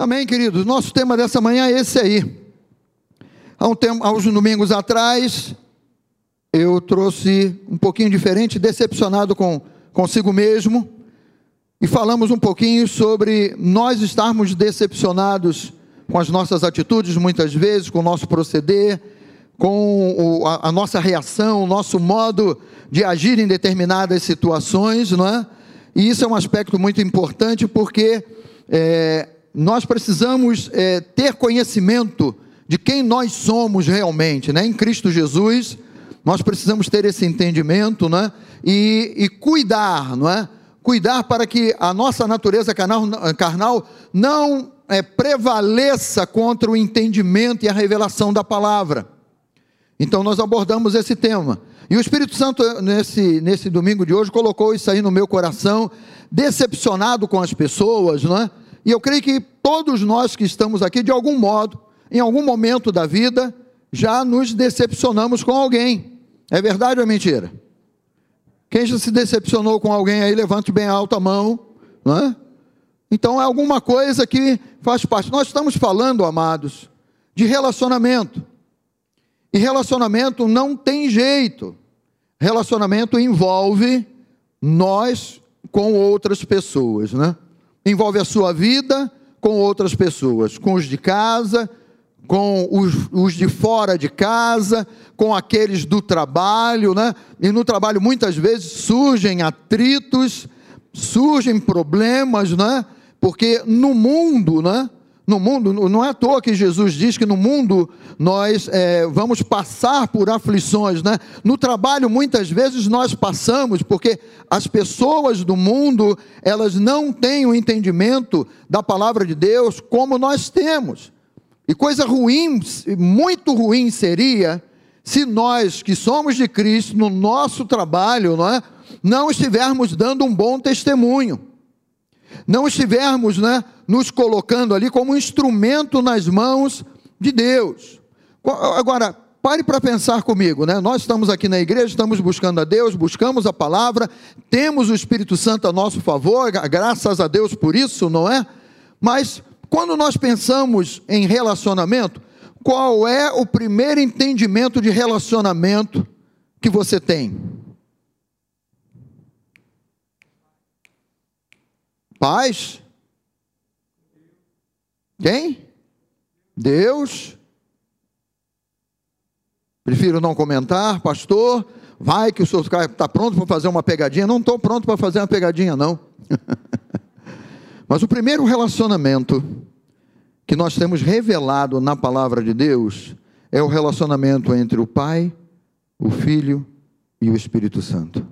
Amém, queridos? Nosso tema dessa manhã é esse aí. Há, um tempo, há uns domingos atrás, eu trouxe um pouquinho diferente, decepcionado com consigo mesmo, e falamos um pouquinho sobre nós estarmos decepcionados com as nossas atitudes, muitas vezes, com o nosso proceder, com a, nossa reação, o nosso modo de agir em determinadas situações, não é? E isso é um aspecto muito importante porque é, nós precisamos é, ter conhecimento de quem nós somos realmente, né? Em Cristo Jesus, nós precisamos ter esse entendimento, né? E, e cuidar, não é? Cuidar para que a nossa natureza carnal, carnal não é, prevaleça contra o entendimento e a revelação da palavra. Então nós abordamos esse tema. E o Espírito Santo, nesse, nesse domingo de hoje, colocou isso aí no meu coração, decepcionado com as pessoas, não é? E eu creio que todos nós que estamos aqui, de algum modo, em algum momento da vida, já nos decepcionamos com alguém. É verdade ou é mentira? Quem já se decepcionou com alguém aí, levante bem alto a mão, não é? Então é alguma coisa que faz parte. Nós estamos falando, amados, de relacionamento. E relacionamento não tem jeito. Relacionamento envolve nós com outras pessoas, né? envolve a sua vida com outras pessoas, com os de casa, com os, os, de fora de casa, com aqueles do trabalho, né? E no trabalho muitas vezes surgem atritos, surgem problemas, né? Porque no mundo, né? No mundo, não é à toa que Jesus diz que no mundo nós é, vamos passar por aflições, né? No trabalho, muitas vezes nós passamos, porque as pessoas do mundo, elas não têm o entendimento da palavra de Deus como nós temos. E coisa ruim, muito ruim seria se nós que somos de Cristo, no nosso trabalho, não, é? não estivermos dando um bom testemunho não estivermos né, nos colocando ali como instrumento nas mãos de Deus. Agora, pare para pensar comigo, né? Nós estamos aqui na igreja, estamos buscando a Deus, buscamos a palavra, temos o Espírito Santo a nosso favor, graças a Deus por isso, não é? Mas quando nós pensamos em relacionamento, qual é o primeiro entendimento de relacionamento que você tem? Paz? Quem? Deus? Prefiro não comentar, pastor. Vai que o senhor está pronto para fazer uma pegadinha. Não estou pronto para fazer uma pegadinha, não. Mas o primeiro relacionamento que nós temos revelado na palavra de Deus é o relacionamento entre o Pai, o Filho e o Espírito Santo.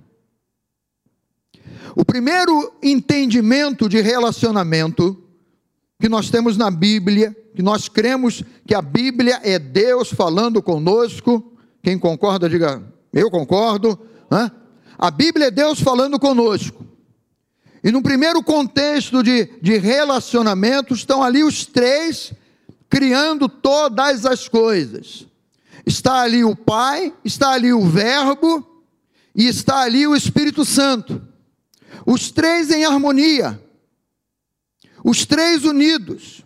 O primeiro entendimento de relacionamento que nós temos na Bíblia, que nós cremos que a Bíblia é Deus falando conosco. Quem concorda, diga, eu concordo. A Bíblia é Deus falando conosco. E no primeiro contexto de, de relacionamento, estão ali os três criando todas as coisas. Está ali o Pai, está ali o Verbo e está ali o Espírito Santo. Os três em harmonia, os três unidos,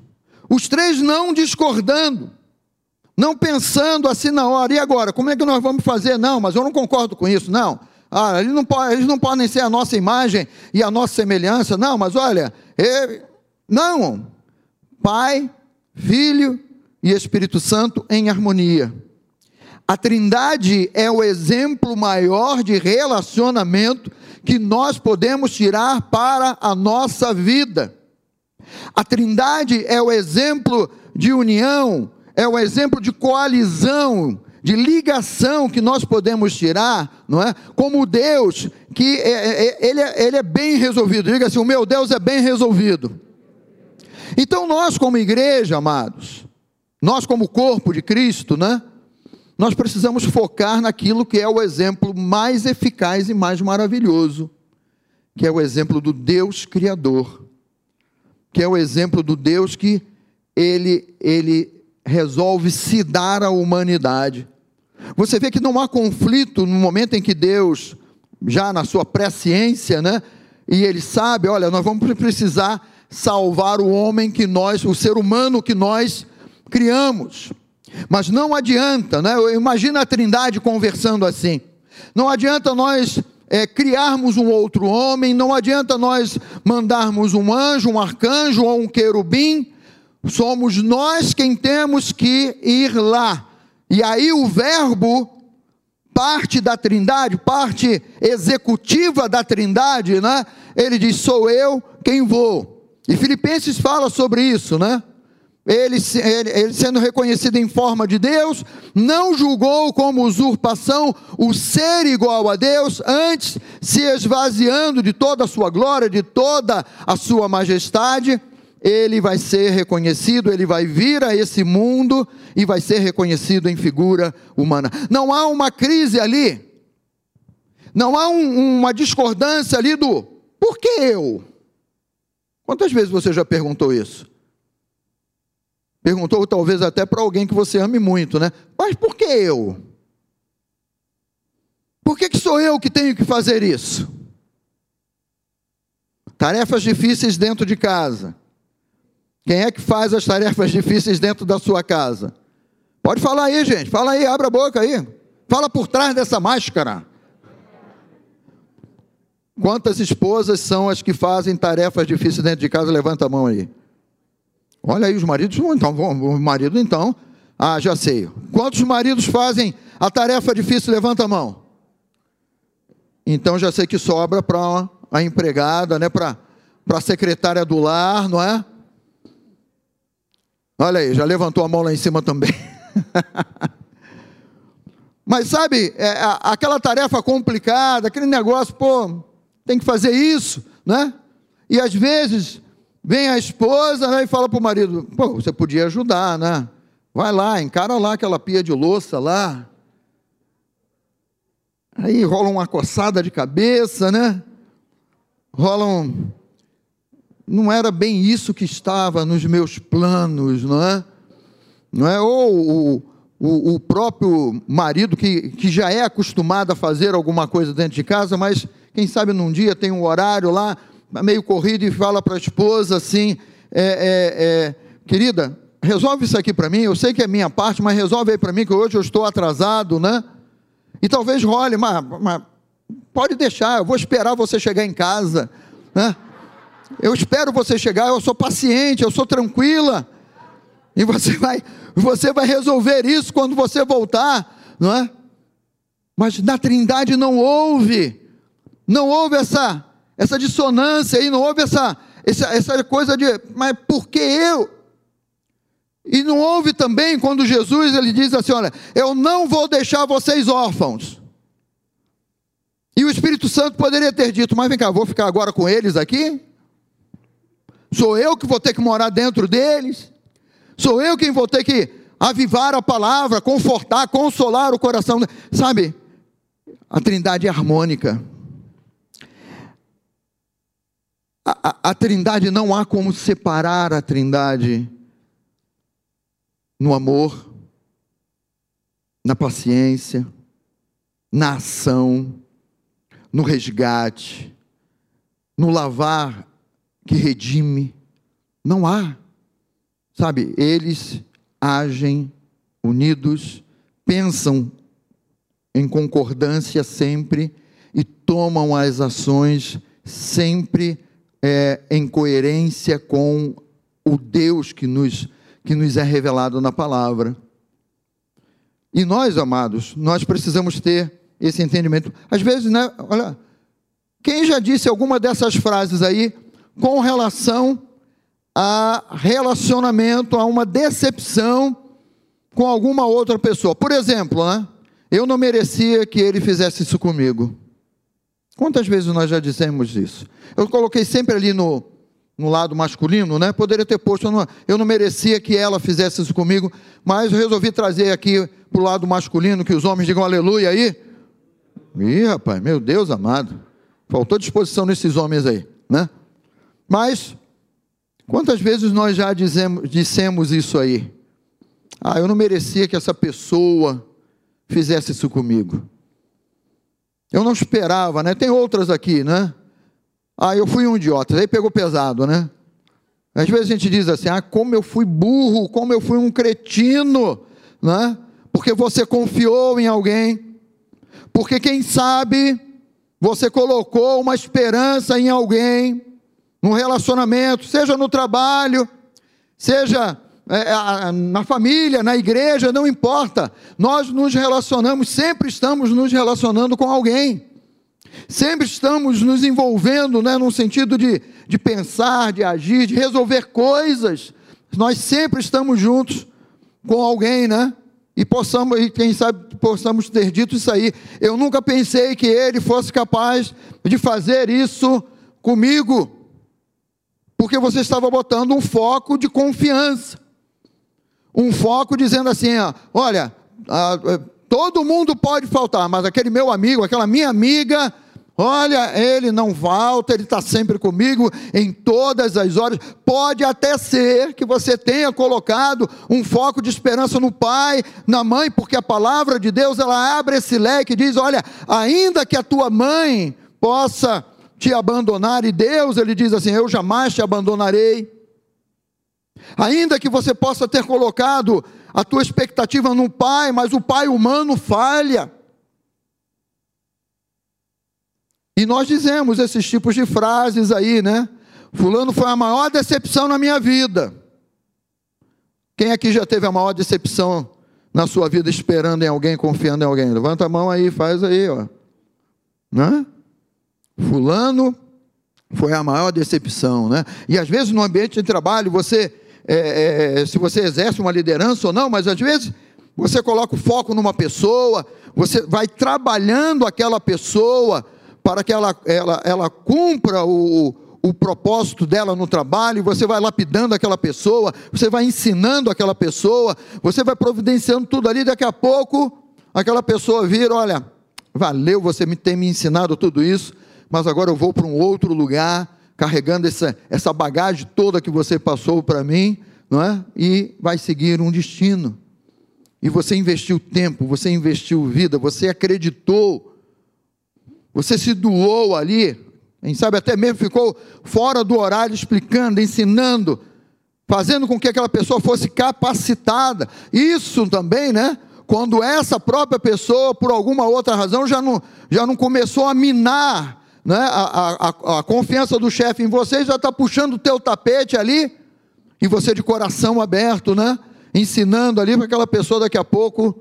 os três não discordando, não pensando assim na hora, e agora, como é que nós vamos fazer? Não, mas eu não concordo com isso, não. Ah, eles não, podem, eles não podem ser a nossa imagem e a nossa semelhança, não, mas olha, ele, não. Pai, Filho e Espírito Santo em harmonia. A Trindade é o exemplo maior de relacionamento que nós podemos tirar para a nossa vida. A Trindade é o exemplo de união, é o exemplo de coalizão, de ligação que nós podemos tirar, não é? Como Deus, que é, é, é, ele, é, ele é bem resolvido. Diga assim: o meu Deus é bem resolvido. Então, nós, como igreja, amados, nós, como corpo de Cristo, né? Nós precisamos focar naquilo que é o exemplo mais eficaz e mais maravilhoso, que é o exemplo do Deus Criador, que é o exemplo do Deus que ele, ele resolve se dar à humanidade. Você vê que não há conflito no momento em que Deus, já na sua presciência, né, e ele sabe, olha, nós vamos precisar salvar o homem que nós, o ser humano que nós criamos. Mas não adianta, né? Imagina a Trindade conversando assim. Não adianta nós é, criarmos um outro homem, não adianta nós mandarmos um anjo, um arcanjo ou um querubim, somos nós quem temos que ir lá. E aí o Verbo, parte da Trindade, parte executiva da Trindade, né? Ele diz: sou eu quem vou. E Filipenses fala sobre isso, né? Ele, ele, ele, sendo reconhecido em forma de Deus, não julgou como usurpação o ser igual a Deus, antes se esvaziando de toda a sua glória, de toda a sua majestade, ele vai ser reconhecido, ele vai vir a esse mundo e vai ser reconhecido em figura humana. Não há uma crise ali, não há um, uma discordância ali do por que eu? Quantas vezes você já perguntou isso? Perguntou talvez até para alguém que você ame muito, né? Mas por que eu? Por que, que sou eu que tenho que fazer isso? Tarefas difíceis dentro de casa. Quem é que faz as tarefas difíceis dentro da sua casa? Pode falar aí, gente. Fala aí, abre a boca aí. Fala por trás dessa máscara. Quantas esposas são as que fazem tarefas difíceis dentro de casa? Levanta a mão aí. Olha aí os maridos, então, o marido então, ah, já sei. Quantos maridos fazem a tarefa difícil? Levanta a mão. Então já sei que sobra para a empregada, né, para a secretária do lar, não é? Olha aí, já levantou a mão lá em cima também. Mas sabe, é, aquela tarefa complicada, aquele negócio, pô, tem que fazer isso, né? E às vezes Vem a esposa né, e fala para o marido: pô, você podia ajudar, né? Vai lá, encara lá aquela pia de louça lá. Aí rola uma coçada de cabeça, né? Rola um. Não era bem isso que estava nos meus planos, não é? Não é? Ou o, o, o próprio marido que, que já é acostumado a fazer alguma coisa dentro de casa, mas quem sabe num dia tem um horário lá, meio corrido e fala para a esposa assim: é, é, é, querida, resolve isso aqui para mim. Eu sei que é minha parte, mas resolve aí para mim que hoje eu estou atrasado, né? E talvez role, mas, mas pode deixar, eu vou esperar você chegar em casa, né? Eu espero você chegar, eu sou paciente, eu sou tranquila. E você vai, você vai resolver isso quando você voltar, não é? Mas na Trindade não houve, não houve essa essa dissonância aí, não houve essa, essa, essa coisa de, mas por que eu? E não houve também quando Jesus ele diz assim: Olha, eu não vou deixar vocês órfãos. E o Espírito Santo poderia ter dito: Mas vem cá, vou ficar agora com eles aqui? Sou eu que vou ter que morar dentro deles? Sou eu quem vou ter que avivar a palavra, confortar, consolar o coração? Sabe, a trindade é harmônica. A, Trindade não há como separar a Trindade no amor, na paciência, na ação, no resgate, no lavar que redime. Não há. Sabe, eles agem unidos, pensam em concordância sempre e tomam as ações sempre é, em coerência com o Deus que nos, que nos é revelado na palavra. E nós, amados, nós precisamos ter esse entendimento. Às vezes, né, olha, quem já disse alguma dessas frases aí com relação a relacionamento, a uma decepção com alguma outra pessoa? Por exemplo, né, eu não merecia que ele fizesse isso comigo. Quantas vezes nós já dissemos isso? Eu coloquei sempre ali no, no lado masculino, né? Poderia ter posto, eu não, eu não merecia que ela fizesse isso comigo, mas eu resolvi trazer aqui para o lado masculino, que os homens digam aleluia aí. Ih, rapaz, meu Deus amado. Faltou disposição nesses homens aí, né? Mas, quantas vezes nós já dizemos, dissemos isso aí? Ah, eu não merecia que essa pessoa fizesse isso comigo. Eu não esperava, né? Tem outras aqui, né? Ah, eu fui um idiota. Aí pegou pesado, né? Às vezes a gente diz assim: ah, como eu fui burro, como eu fui um cretino, né? porque você confiou em alguém, porque quem sabe você colocou uma esperança em alguém, num relacionamento, seja no trabalho, seja na família, na igreja, não importa, nós nos relacionamos, sempre estamos nos relacionando com alguém. Sempre estamos nos envolvendo, né, no sentido de, de pensar, de agir, de resolver coisas. Nós sempre estamos juntos com alguém, né? E possamos, e quem sabe possamos ter dito isso aí. Eu nunca pensei que ele fosse capaz de fazer isso comigo, porque você estava botando um foco de confiança, um foco dizendo assim: ó, olha, a, a, todo mundo pode faltar, mas aquele meu amigo, aquela minha amiga, Olha, ele não falta, ele está sempre comigo em todas as horas. Pode até ser que você tenha colocado um foco de esperança no pai, na mãe, porque a palavra de Deus ela abre esse leque e diz: olha, ainda que a tua mãe possa te abandonar, e Deus ele diz assim: eu jamais te abandonarei. Ainda que você possa ter colocado a tua expectativa no pai, mas o pai humano falha. E nós dizemos esses tipos de frases aí, né? Fulano foi a maior decepção na minha vida. Quem aqui já teve a maior decepção na sua vida esperando em alguém, confiando em alguém? Levanta a mão aí, faz aí, ó. Né? Fulano foi a maior decepção, né? E às vezes no ambiente de trabalho, você, é, é, se você exerce uma liderança ou não, mas às vezes você coloca o foco numa pessoa, você vai trabalhando aquela pessoa, para que ela, ela, ela cumpra o, o propósito dela no trabalho, você vai lapidando aquela pessoa, você vai ensinando aquela pessoa, você vai providenciando tudo ali, daqui a pouco aquela pessoa vira, olha, valeu você ter me ensinado tudo isso, mas agora eu vou para um outro lugar, carregando essa, essa bagagem toda que você passou para mim, não é? E vai seguir um destino. E você investiu tempo, você investiu vida, você acreditou você se doou ali, quem sabe até mesmo ficou fora do horário explicando, ensinando, fazendo com que aquela pessoa fosse capacitada. Isso também, né? Quando essa própria pessoa, por alguma outra razão, já não, já não começou a minar né? a, a, a confiança do chefe em você, já está puxando o teu tapete ali, e você de coração aberto, né? Ensinando ali para aquela pessoa daqui a pouco,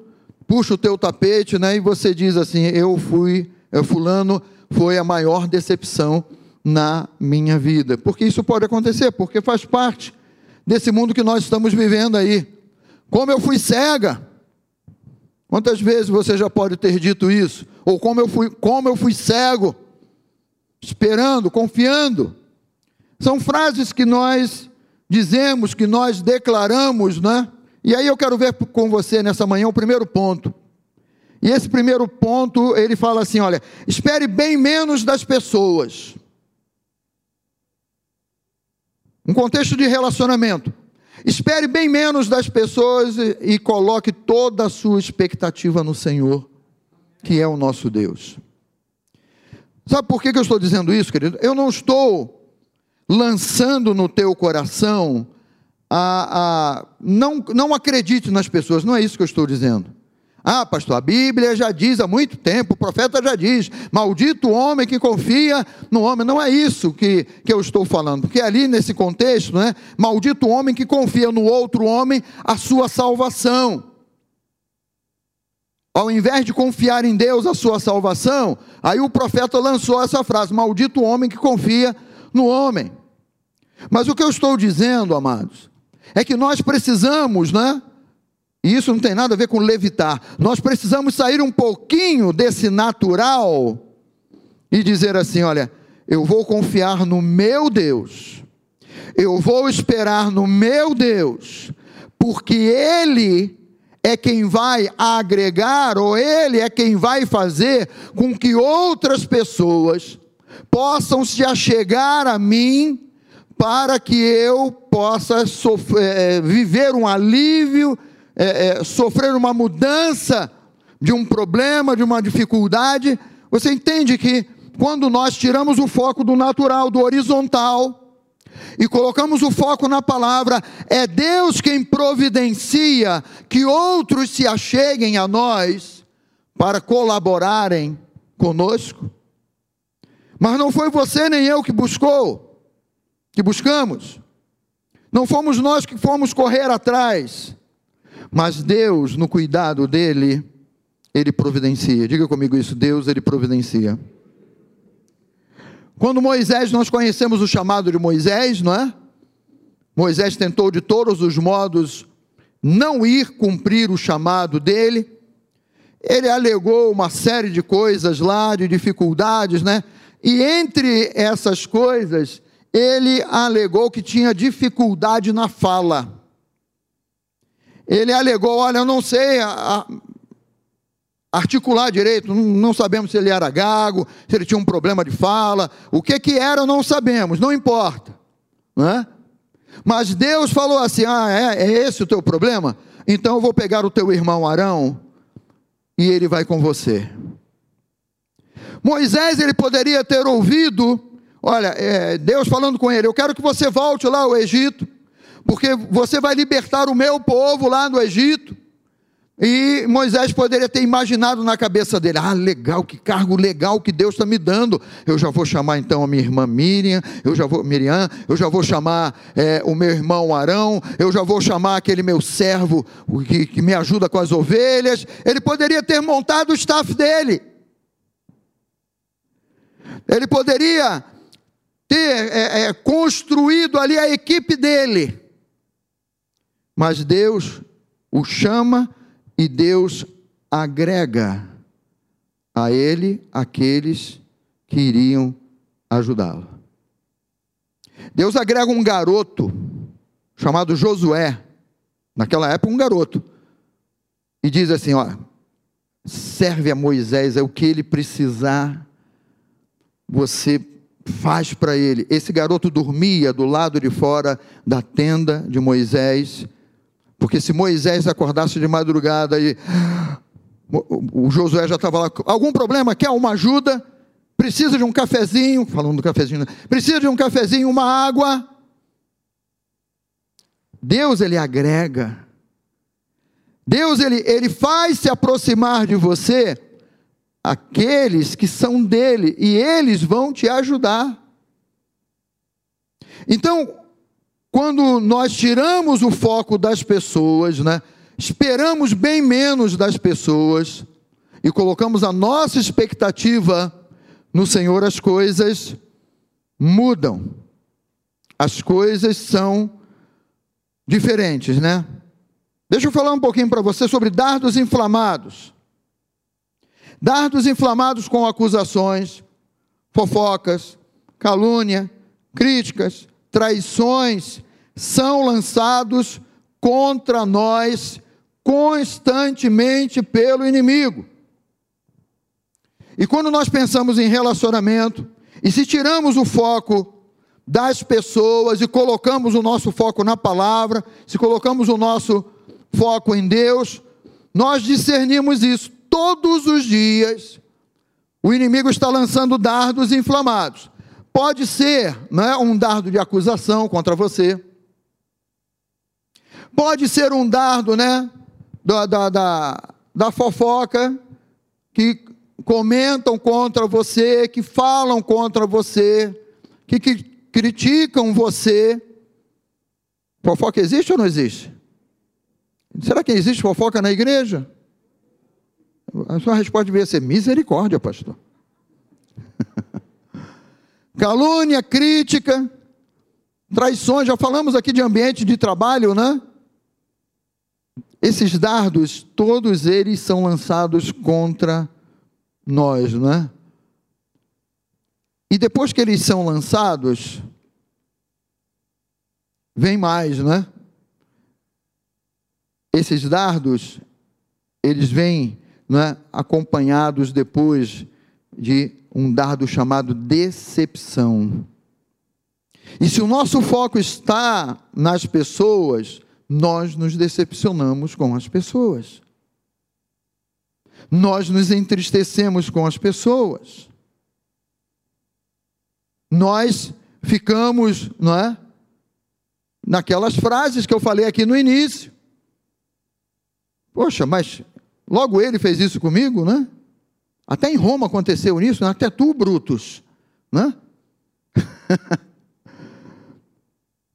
puxa o teu tapete, né? E você diz assim: Eu fui é, fulano foi a maior decepção na minha vida. Porque isso pode acontecer, porque faz parte desse mundo que nós estamos vivendo aí. Como eu fui cega. Quantas vezes você já pode ter dito isso? Ou como eu fui, como eu fui cego, esperando, confiando. São frases que nós dizemos, que nós declaramos, né? E aí eu quero ver com você nessa manhã o primeiro ponto. E esse primeiro ponto, ele fala assim: olha, espere bem menos das pessoas. Um contexto de relacionamento. Espere bem menos das pessoas e, coloque toda a sua expectativa no Senhor, que é o nosso Deus. Sabe por que, eu estou dizendo isso, querido? Eu não estou lançando no teu coração a, a não, não acredite nas pessoas, não é isso que eu estou dizendo. Ah, pastor, a Bíblia já diz há muito tempo, o profeta já diz: maldito o homem que confia no homem. Não é isso que, que eu estou falando, porque ali nesse contexto, né, maldito o homem que confia no outro homem a sua salvação. Ao invés de confiar em Deus a sua salvação, aí o profeta lançou essa frase: maldito o homem que confia no homem. Mas o que eu estou dizendo, amados, é que nós precisamos, né? E isso não tem nada a ver com levitar. Nós precisamos sair um pouquinho desse natural e dizer assim: olha, eu vou confiar no meu Deus, eu vou esperar no meu Deus, porque Ele é quem vai agregar, ou Ele é quem vai fazer com que outras pessoas possam se achegar a mim, para que eu possa sofrer, eh, viver um alívio é, é, sofrer uma mudança de um problema, de uma dificuldade, você entende que quando nós tiramos o foco do natural, do horizontal, e colocamos o foco na palavra, é Deus quem providencia que outros se acheguem a nós para colaborarem conosco. Mas não foi você nem eu que buscou, que buscamos. Não fomos nós que fomos correr atrás. Mas Deus, no cuidado dele, ele providencia. Diga comigo isso, Deus ele providencia. Quando Moisés, nós conhecemos o chamado de Moisés, não é? Moisés tentou de todos os modos não ir cumprir o chamado dele. Ele alegou uma série de coisas lá, de dificuldades, né? E entre essas coisas, ele alegou que tinha dificuldade na fala. Ele alegou: olha, eu não sei articular direito, não sabemos se ele era gago, se ele tinha um problema de fala, o que que era não sabemos, não importa, não é? Mas Deus falou assim: ah, é, é esse o teu problema? Então eu vou pegar o teu irmão Arão e ele vai com você. Moisés ele poderia ter ouvido, olha, é, Deus falando com ele: eu quero que você volte lá ao Egito, porque você vai libertar o meu povo lá no Egito. E Moisés poderia ter imaginado na cabeça dele: ah, legal, que cargo legal que Deus está me dando. Eu já vou chamar então a minha irmã Miriam, eu já vou, Miriam, eu já vou chamar é, o meu irmão Arão, eu já vou chamar aquele meu servo que, que me ajuda com as ovelhas. Ele poderia ter montado o staff dele. Ele poderia ter é, é, construído ali a equipe dele. Mas Deus o chama e Deus agrega a ele aqueles que iriam ajudá-lo. Deus agrega um garoto chamado Josué, naquela época um garoto, e diz assim: ó, serve a Moisés, é o que ele precisar, você faz para ele. Esse garoto dormia do lado de fora da tenda de Moisés porque se Moisés acordasse de madrugada e o Josué já estava lá, algum problema? Quer uma ajuda? Precisa de um cafezinho? Falando do cafezinho, né? precisa de um cafezinho, uma água? Deus ele agrega. Deus ele, ele faz se aproximar de você aqueles que são dele e eles vão te ajudar. Então, quando nós tiramos o foco das pessoas, né, esperamos bem menos das pessoas e colocamos a nossa expectativa no Senhor, as coisas mudam. As coisas são diferentes, né? Deixa eu falar um pouquinho para você sobre dardos inflamados. Dardos inflamados com acusações, fofocas, calúnia, críticas, traições são lançados contra nós constantemente pelo inimigo. E quando nós pensamos em relacionamento, e se tiramos o foco das pessoas e colocamos o nosso foco na palavra, se colocamos o nosso foco em Deus, nós discernimos isso. Todos os dias, o inimigo está lançando dardos inflamados. Pode ser é um dardo de acusação contra você. Pode ser um dardo né, da, da, da, da fofoca, que comentam contra você, que falam contra você, que, que criticam você. Fofoca existe ou não existe? Será que existe fofoca na igreja? A sua resposta devia ser misericórdia, pastor. calúnia, crítica, traições, já falamos aqui de ambiente de trabalho, né? Esses dardos, todos eles são lançados contra nós, não é? E depois que eles são lançados, vem mais, não é? Esses dardos, eles vêm não é, acompanhados depois de um dardo chamado decepção. E se o nosso foco está nas pessoas, nós nos decepcionamos com as pessoas. Nós nos entristecemos com as pessoas. Nós ficamos, não é? naquelas frases que eu falei aqui no início. Poxa, mas logo ele fez isso comigo, né? Até em Roma aconteceu isso, né? até tu, Brutus, né?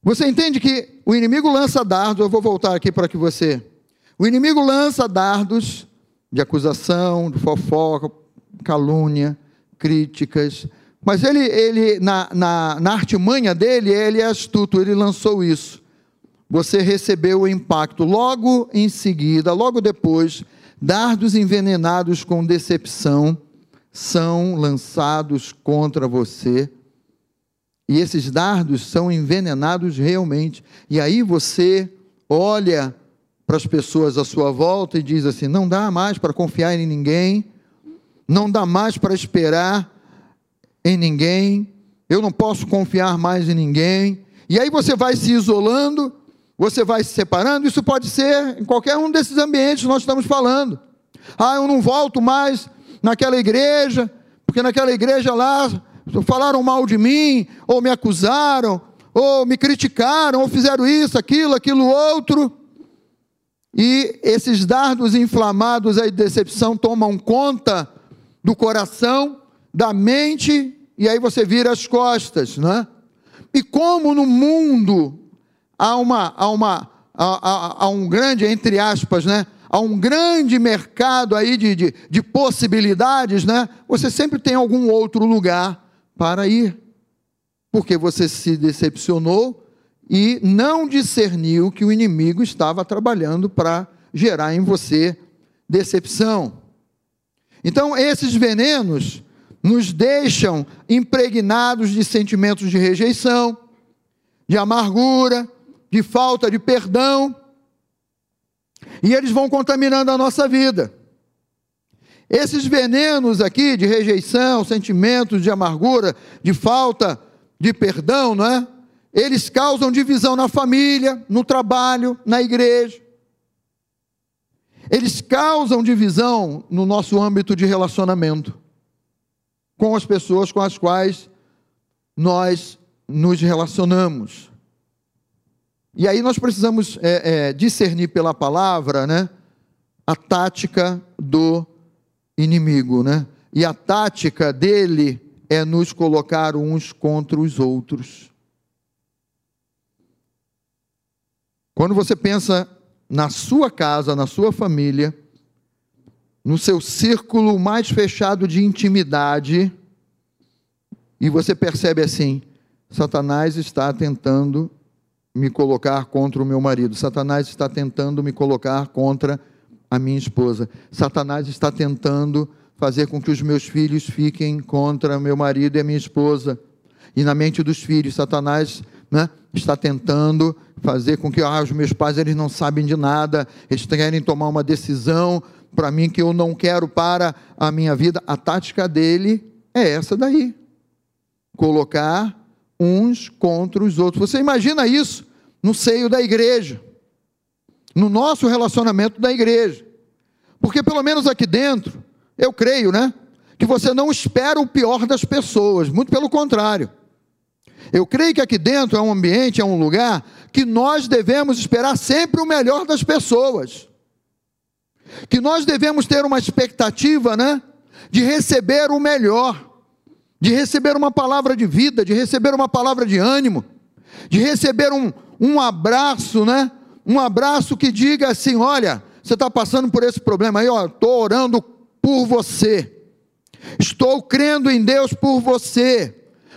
você entende que o inimigo lança dardos, eu vou voltar aqui para que você. O inimigo lança dardos de acusação, de fofoca, calúnia, críticas, mas ele, ele na, na, na artimanha dele, ele é astuto, ele lançou isso. Você recebeu o impacto. Logo em seguida, logo depois, dardos envenenados com decepção são lançados contra você. E esses dardos são envenenados realmente. E aí você olha para as pessoas à sua volta e diz assim: não dá mais para confiar em ninguém, não dá mais para esperar em ninguém, eu não posso confiar mais em ninguém. E aí você vai se isolando, você vai se separando. Isso pode ser em qualquer um desses ambientes que nós estamos falando. Ah, eu não volto mais naquela igreja, porque naquela igreja lá falaram mal de mim, ou me acusaram, ou me criticaram, ou fizeram isso, aquilo, aquilo outro. E esses dardos inflamados aí de decepção tomam conta do coração da mente e aí você vira as costas, né? E como no mundo há uma há uma há, há, um grande entre aspas, né? Há um grande mercado aí de, de, de possibilidades, né? Você sempre tem algum outro lugar para ir, porque você se decepcionou e não discerniu que o inimigo estava trabalhando para gerar em você decepção. Então, esses venenos nos deixam impregnados de sentimentos de rejeição, de amargura, de falta de perdão, e eles vão contaminando a nossa vida. Esses venenos aqui de rejeição, sentimentos de amargura, de falta de perdão, não é? Eles causam divisão na família, no trabalho, na igreja. Eles causam divisão no nosso âmbito de relacionamento com as pessoas com as quais nós nos relacionamos. E aí nós precisamos é, é, discernir pela palavra, né, a tática do inimigo, né? E a tática dele é nos colocar uns contra os outros. Quando você pensa na sua casa, na sua família, no seu círculo mais fechado de intimidade, e você percebe assim: Satanás está tentando me colocar contra o meu marido, Satanás está tentando me colocar contra a minha esposa, Satanás está tentando fazer com que os meus filhos fiquem contra meu marido e a minha esposa. E na mente dos filhos, Satanás né, está tentando fazer com que ah, os meus pais eles não sabem de nada, eles querem tomar uma decisão para mim que eu não quero para a minha vida. A tática dele é essa daí. Colocar uns contra os outros. Você imagina isso no seio da igreja, no nosso relacionamento da igreja. Porque pelo menos aqui dentro, eu creio, né? Que você não espera o pior das pessoas, muito pelo contrário. Eu creio que aqui dentro é um ambiente, é um lugar que nós devemos esperar sempre o melhor das pessoas que nós devemos ter uma expectativa, né? De receber o melhor, de receber uma palavra de vida, de receber uma palavra de ânimo, de receber um, um abraço, né? Um abraço que diga assim: olha, você está passando por esse problema aí, ó, estou orando por você, estou crendo em Deus por você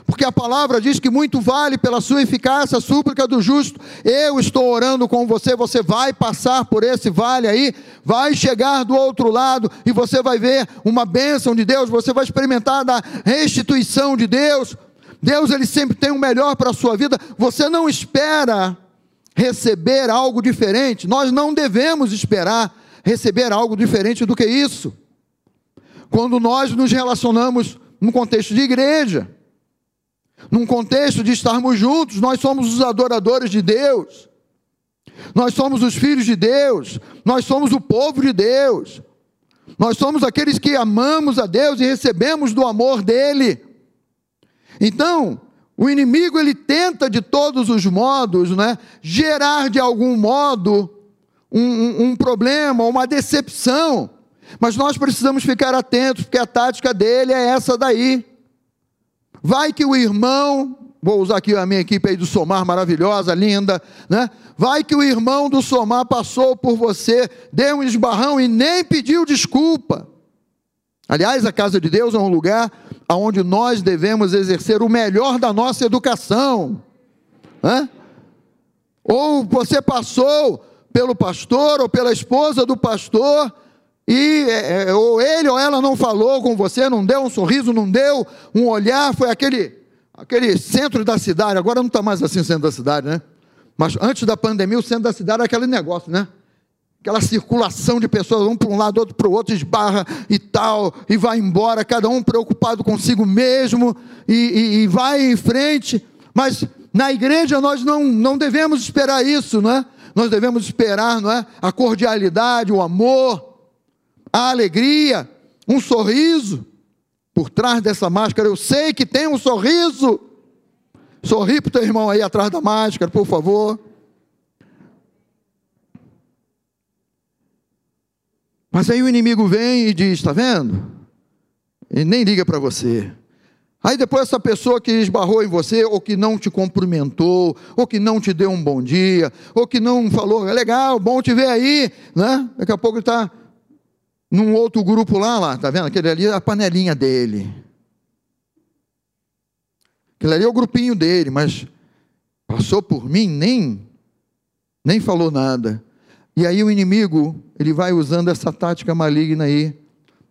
porque a palavra diz que muito vale pela sua eficácia a súplica do justo. Eu estou orando com você, você vai passar por esse vale aí, vai chegar do outro lado e você vai ver uma bênção de Deus, você vai experimentar da restituição de Deus. Deus ele sempre tem o melhor para a sua vida. Você não espera receber algo diferente. Nós não devemos esperar receber algo diferente do que isso. Quando nós nos relacionamos no contexto de igreja, num contexto de estarmos juntos, nós somos os adoradores de Deus, nós somos os filhos de Deus, nós somos o povo de Deus, nós somos aqueles que amamos a Deus e recebemos do amor dele. Então, O inimigo ele tenta de todos os modos, né, gerar de algum modo um, um, um problema, uma decepção. Mas nós precisamos ficar atentos, porque a tática dele é essa daí. Vai que o irmão, vou usar aqui a minha equipe aí do Somar maravilhosa, linda, né? Vai que o irmão do Somar passou por você, deu um esbarrão e nem pediu desculpa. Aliás, a casa de Deus é um lugar onde nós devemos exercer o melhor da nossa educação. Né? Ou você passou pelo pastor ou pela esposa do pastor e é, é, ou ele ou ela não falou com você, não deu um sorriso, não deu um olhar, foi aquele aquele centro da cidade. Agora não está mais assim o centro da cidade, né? Mas antes da pandemia, o centro da cidade era aquele negócio, né? aquela circulação de pessoas, um para um lado, outro para o outro, esbarra e tal, e vai embora, cada um preocupado consigo mesmo, e, e, e, vai em frente. Mas na igreja nós não, não devemos esperar isso, não é? Nós devemos esperar, não é? A cordialidade, o amor, a alegria, um sorriso. Por trás dessa máscara, eu sei que tem um sorriso. Sorri para o teu irmão aí atrás da máscara, por favor. Mas aí o inimigo vem e diz: está vendo? E nem liga para você. Aí depois essa pessoa que esbarrou em você, ou que não te cumprimentou, ou que não te deu um bom dia, ou que não falou, é legal, bom te ver aí, né? Daqui a pouco ele está num outro grupo lá, lá, tá vendo? Aquele ali é a panelinha dele. Aquele ali é o grupinho dele, mas passou por mim, nem, nem falou nada. E aí o inimigo, ele vai usando essa tática maligna aí,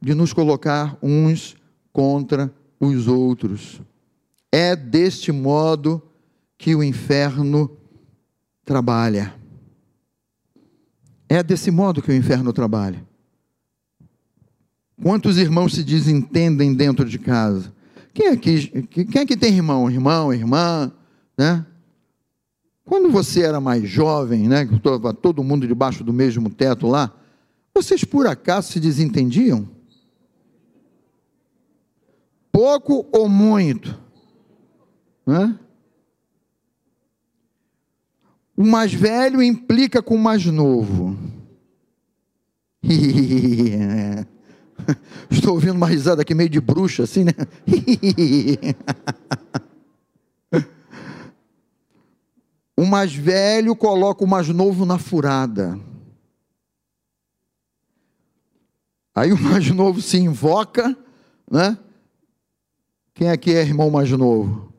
de nos colocar uns contra os outros. É deste modo que o inferno trabalha. É desse modo que o inferno trabalha. Quantos irmãos se desentendem dentro de casa? Quem é que, quem é que tem irmão? Irmão, irmã, né? Quando você era mais jovem, né, estava todo mundo debaixo do mesmo teto lá, vocês por acaso se desentendiam? Pouco ou muito? Né? O mais velho implica com o mais novo. Estou ouvindo uma risada aqui meio de bruxa, assim, né? O mais velho coloca o mais novo na furada. Aí o mais novo se invoca, né? Quem aqui é irmão mais novo?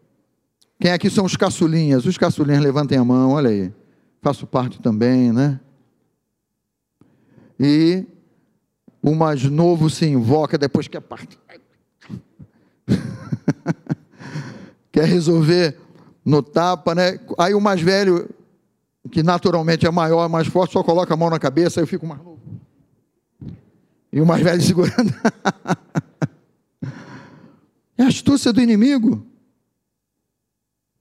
Quem aqui são os caçulinhas? Os caçulinhas levantem a mão, olha aí. Faço parte também, né? E o mais novo se invoca depois que a parte. Quer resolver no tapa, né? Aí o mais velho, que naturalmente é maior, é mais forte, só coloca a mão na cabeça, eu fico mais novo. E o mais velho segurando. é a astúcia do inimigo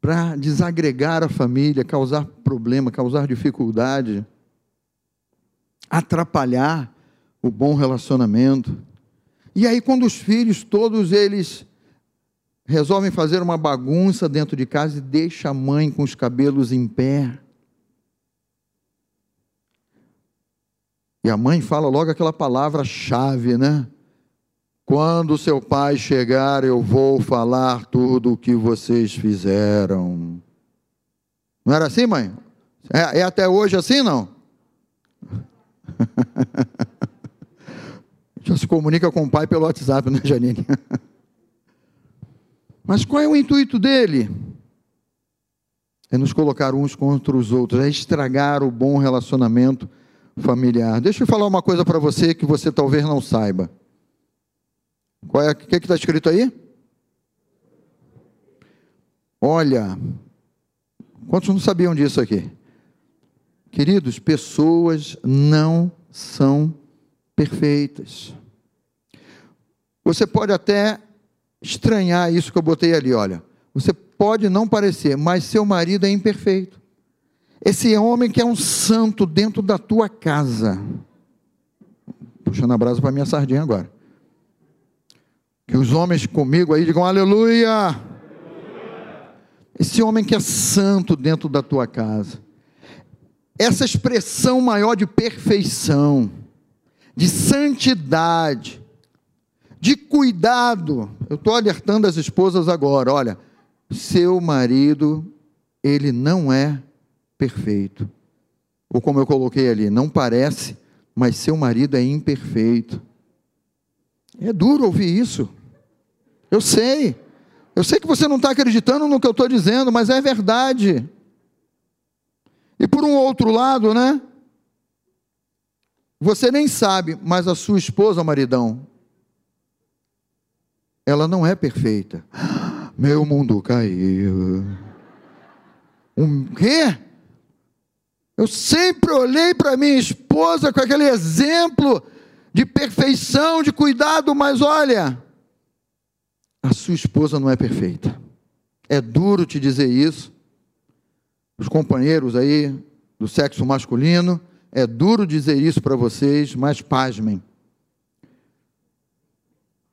para desagregar a família, causar problema, causar dificuldade, atrapalhar o bom relacionamento. E aí, quando os filhos, todos eles resolvem fazer uma bagunça dentro de casa e deixa a mãe com os cabelos em pé. E a mãe fala logo aquela palavra-chave, né? Quando seu pai chegar, eu vou falar tudo o que vocês fizeram. Não era assim, mãe? É, é até hoje assim, não? Já se comunica com o pai pelo WhatsApp, né, Janine? Mas qual é o intuito dele? É nos colocar uns contra os outros, é estragar o bom relacionamento familiar. Deixa eu falar uma coisa para você que você talvez não saiba. Qual é? O que está escrito aí? Olha, quantos não sabiam disso aqui? Queridos, pessoas não são perfeitas. Você pode até estranhar isso que eu botei ali, olha. Você pode não parecer, mas seu marido é imperfeito. Esse homem que é um santo dentro da tua casa. Puxando a brasa para minha sardinha agora. Que os homens comigo aí digam aleluia. esse homem que é santo dentro da tua casa, essa expressão maior de perfeição, de santidade, de cuidado. Eu estou alertando as esposas agora: olha, seu marido, ele não é perfeito. Ou como eu coloquei ali, não parece, mas seu marido é imperfeito. É duro ouvir isso. Eu sei. Eu sei que você não está acreditando no que eu estou dizendo, mas é verdade. E por um outro lado, né? Você nem sabe, mas a sua esposa, maridão, ela não é perfeita. Meu mundo caiu. Um quê? Eu sempre olhei para minha esposa com aquele exemplo de perfeição, de cuidado, mas olha, a sua esposa não é perfeita. É duro te dizer isso. Os companheiros aí do sexo masculino, é duro dizer isso para vocês, mas pasmem.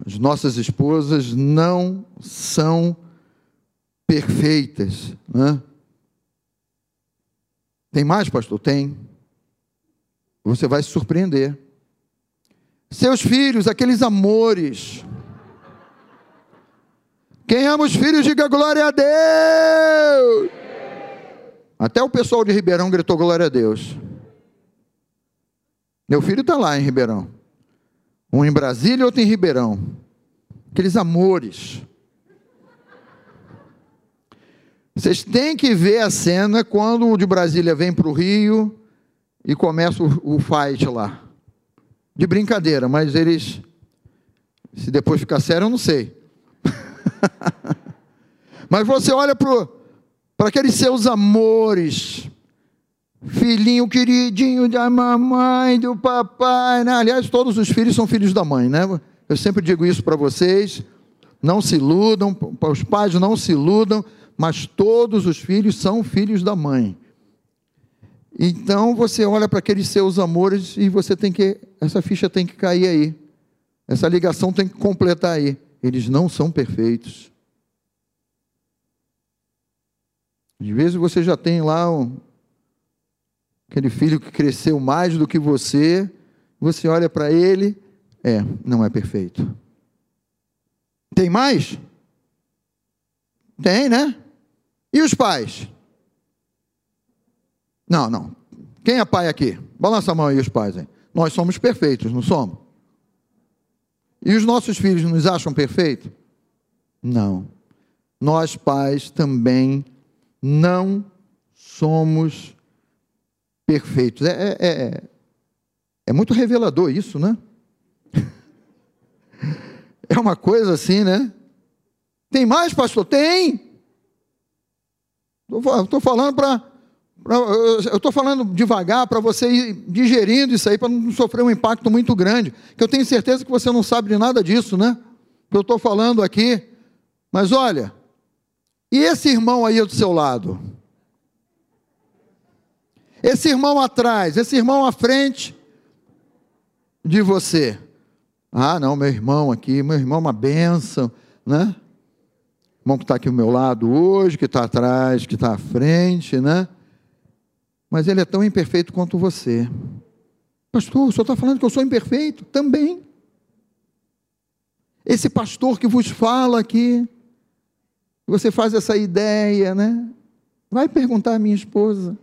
As nossas esposas não são perfeitas. Né? Tem mais, pastor? Tem. Você vai se surpreender. Seus filhos, aqueles amores. Quem ama os filhos, diga glória a Deus. Até o pessoal de Ribeirão gritou glória a Deus. Meu filho está lá em Ribeirão. Um em Brasília outro em Ribeirão. Aqueles amores. Vocês têm que ver a cena quando o de Brasília vem para o Rio e começa o, o fight lá. De brincadeira, mas eles. Se depois ficar sério, eu não sei. mas você olha para aqueles seus amores, filhinho queridinho da mamãe, do papai. Né? Aliás, todos os filhos são filhos da mãe, né? Eu sempre digo isso para vocês. Não se iludam, os pais não se iludam, mas todos os filhos são filhos da mãe. Então você olha para aqueles seus amores e você tem que, essa ficha tem que cair aí. Essa ligação tem que completar aí. Eles não são perfeitos. Às vezes você já tem lá aquele filho que cresceu mais do que você, você olha para ele, é, não é perfeito. Tem mais? Tem, né? E os pais? Não, não. Quem é pai aqui? Balança a mão aí, os pais. Hein? Nós somos perfeitos, não somos? E os nossos filhos nos acham perfeitos? Não. Nós, pais, também não somos perfeitos. É, é, é, é muito revelador isso, né? É uma coisa assim, né? Tem mais, pastor? Tem. Estou falando para. Eu estou falando devagar para você ir digerindo isso aí, para não sofrer um impacto muito grande. Que eu tenho certeza que você não sabe de nada disso, né? Que eu estou falando aqui. Mas olha, e esse irmão aí do seu lado? Esse irmão atrás, esse irmão à frente de você. Ah, não, meu irmão aqui, meu irmão uma benção, né? Irmão que está aqui ao meu lado hoje, que está atrás, que está à frente, né? Mas ele é tão imperfeito quanto você. Pastor, o senhor está falando que eu sou imperfeito? Também. Esse pastor que vos fala aqui, você faz essa ideia, né? Vai perguntar à minha esposa.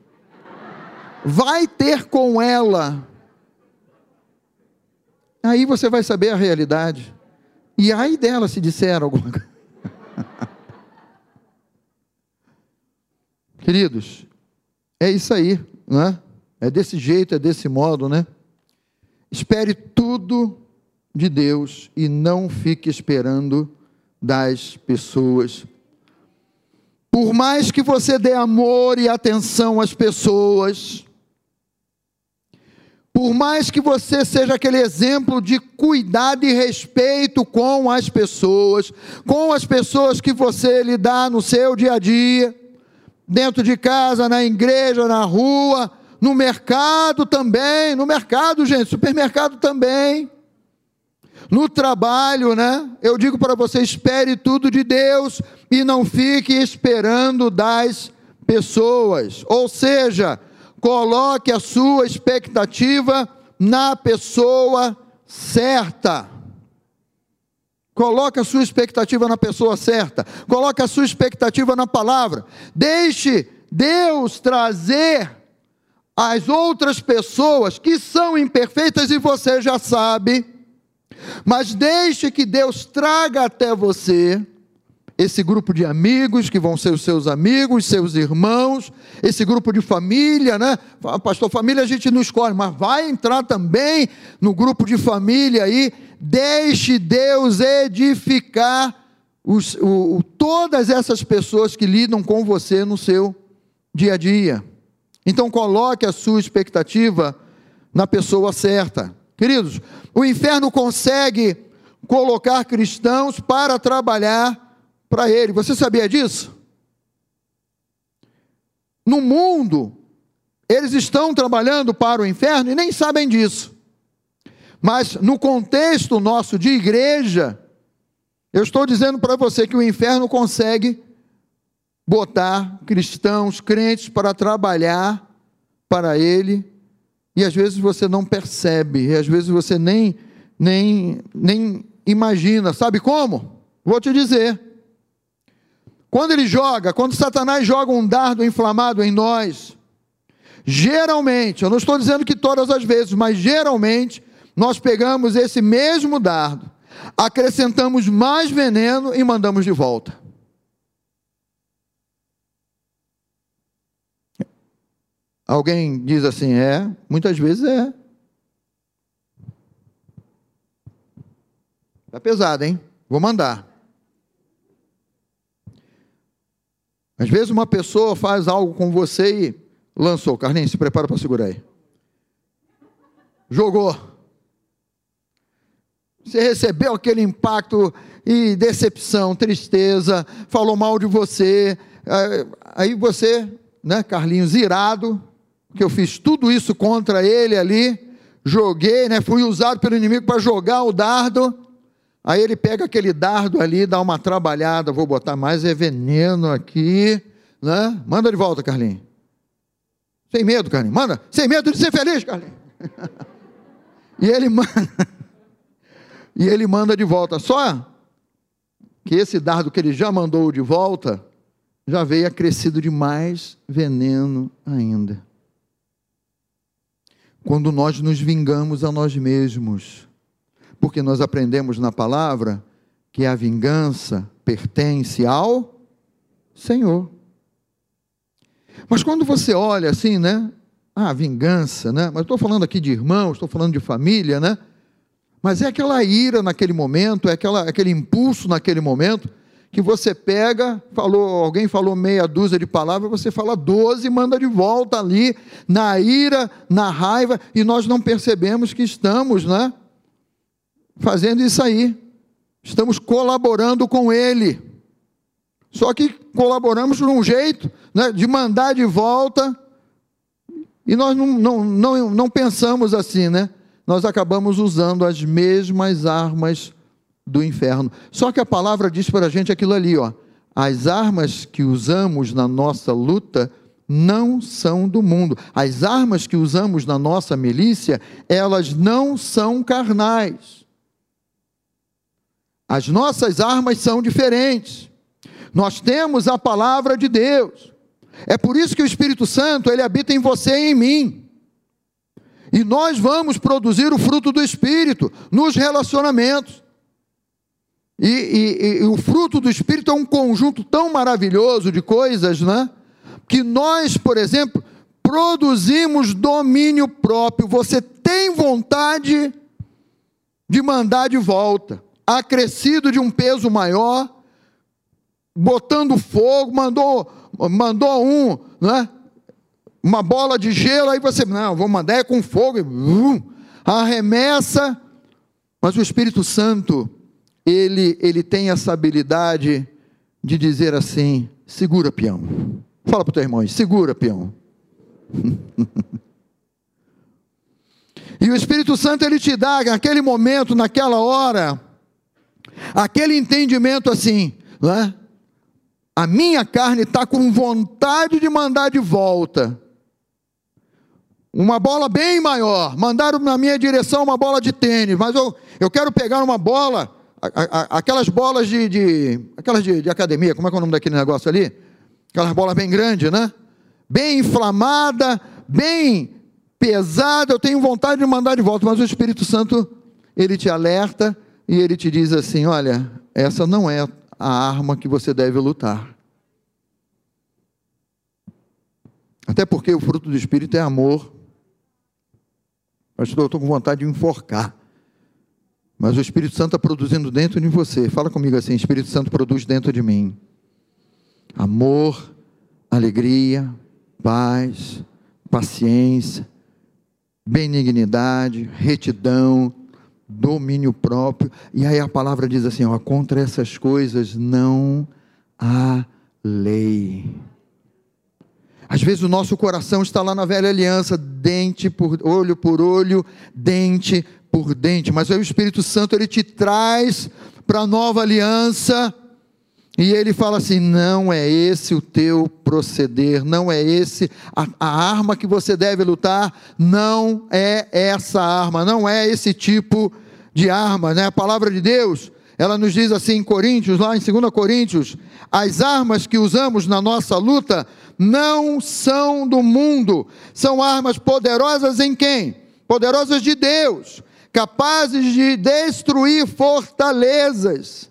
Vai ter com ela. Aí você vai saber a realidade. E aí dela se disser alguma coisa. Queridos, é isso aí, não é? É desse jeito, é desse modo, né? Espere tudo de Deus e não fique esperando das pessoas. Por mais que você dê amor e atenção às pessoas, por mais que você seja aquele exemplo de cuidado e respeito com as pessoas, com as pessoas que você lidar no seu dia a dia, dentro de casa, na igreja, na rua, no mercado também, no mercado, gente, supermercado também. No trabalho, né? Eu digo para você: espere tudo de Deus e não fique esperando das pessoas. Ou seja, coloque a sua expectativa na pessoa certa. Coloque a sua expectativa na pessoa certa. Coloque a sua expectativa na palavra. Deixe Deus trazer as outras pessoas que são imperfeitas e você já sabe. Mas deixe que Deus traga até você esse grupo de amigos que vão ser os seus amigos, seus irmãos, esse grupo de família, né? Pastor, família a gente não escolhe, mas vai entrar também no grupo de família aí. Deixe Deus edificar os, o, todas essas pessoas que lidam com você no seu dia a dia. Então coloque a sua expectativa na pessoa certa. Queridos, o inferno consegue colocar cristãos para trabalhar para ele. Você sabia disso? No mundo, eles estão trabalhando para o inferno e nem sabem disso. Mas no contexto nosso de igreja, eu estou dizendo para você que o inferno consegue botar cristãos, crentes para trabalhar para ele, e às vezes você não percebe, e às vezes você nem nem nem imagina. Sabe como? Vou te dizer. Quando ele joga, quando Satanás joga um dardo inflamado em nós, geralmente, eu não estou dizendo que todas as vezes, mas geralmente, nós pegamos esse mesmo dardo, acrescentamos mais veneno e mandamos de volta. Alguém diz assim, é, muitas vezes é. Tá pesado, hein? Vou mandar. Às vezes uma pessoa faz algo com você e lançou. Carlinhos, se prepara para segurar aí. Jogou. Você recebeu aquele impacto e decepção, tristeza, falou mal de você. Aí você, né, Carlinhos, irado, que eu fiz tudo isso contra ele ali, joguei, né, fui usado pelo inimigo para jogar o dardo. Aí ele pega aquele dardo ali, dá uma trabalhada, vou botar mais é veneno aqui, né? Manda de volta, Carlinhos. Sem medo, Carlinhos. Manda, sem medo de ser feliz, Carlinhos. e ele manda. e ele manda de volta. Só que esse dardo que ele já mandou de volta já veio acrescido de mais veneno ainda. Quando nós nos vingamos a nós mesmos, porque nós aprendemos na palavra que a vingança pertence ao Senhor. Mas quando você olha assim, né? Ah, vingança, né? Mas estou falando aqui de irmãos, estou falando de família, né? Mas é aquela ira naquele momento, é aquela, aquele impulso naquele momento, que você pega, falou, alguém falou meia dúzia de palavras, você fala doze e manda de volta ali, na ira, na raiva, e nós não percebemos que estamos, né? Fazendo isso aí. Estamos colaborando com ele. Só que colaboramos de um jeito né, de mandar de volta. E nós não, não, não, não pensamos assim, né? Nós acabamos usando as mesmas armas do inferno. Só que a palavra diz para a gente aquilo ali, ó. As armas que usamos na nossa luta não são do mundo. As armas que usamos na nossa milícia, elas não são carnais as nossas armas são diferentes. Nós temos a palavra de Deus. É por isso que o Espírito Santo, ele habita em você e em mim. E nós vamos produzir o fruto do Espírito nos relacionamentos. E, e, e, o fruto do Espírito é um conjunto tão maravilhoso de coisas, né? Que nós, por exemplo, produzimos domínio próprio. Você tem vontade de mandar de volta acrescido de um peso maior, botando fogo, mandou, mandou um, né? uma bola de gelo, aí você, não, vou mandar é com fogo, uh, arremessa, mas o Espírito Santo, ele, ele tem essa habilidade de dizer assim: segura, peão. Fala para o teu irmão, segura, peão. e E o Espírito Santo ele te dá naquele momento, naquela hora, aquele entendimento assim, não é? A minha carne está com vontade de mandar de volta. Uma bola bem maior. Mandaram na minha direção uma bola de tênis, mas eu, eu quero pegar uma bola, aquelas bolas de, de aquelas de, de, academia, como é que é o nome daquele negócio ali? Aquelas bolas bem grandes, né? Bem inflamada, bem pesada, eu tenho vontade de mandar de volta, mas o Espírito Santo, ele te alerta e ele te diz assim: olha, essa não é a arma que você deve lutar. Até porque o fruto do Espírito é amor. Pastor, eu estou com vontade de enforcar. Mas o Espírito Santo está produzindo dentro de você. Fala comigo assim: Espírito Santo produz dentro de mim amor, alegria, paz, paciência, benignidade, retidão, domínio próprio. E aí a palavra diz assim: ó, contra essas coisas não há lei. Às vezes o nosso coração está lá na velha aliança, dente por olho por olho, dente por dente, mas aí o Espírito Santo ele te traz para a nova aliança e ele fala assim: não é esse o teu proceder, não é esse a, a, arma que você deve lutar, não é essa arma, não é esse tipo de arma, né? A palavra de Deus, ela nos diz assim em Coríntios, lá em 2 Coríntios, as armas que usamos na nossa luta não são do mundo, são armas poderosas em quem? Poderosas de Deus, capazes de destruir fortalezas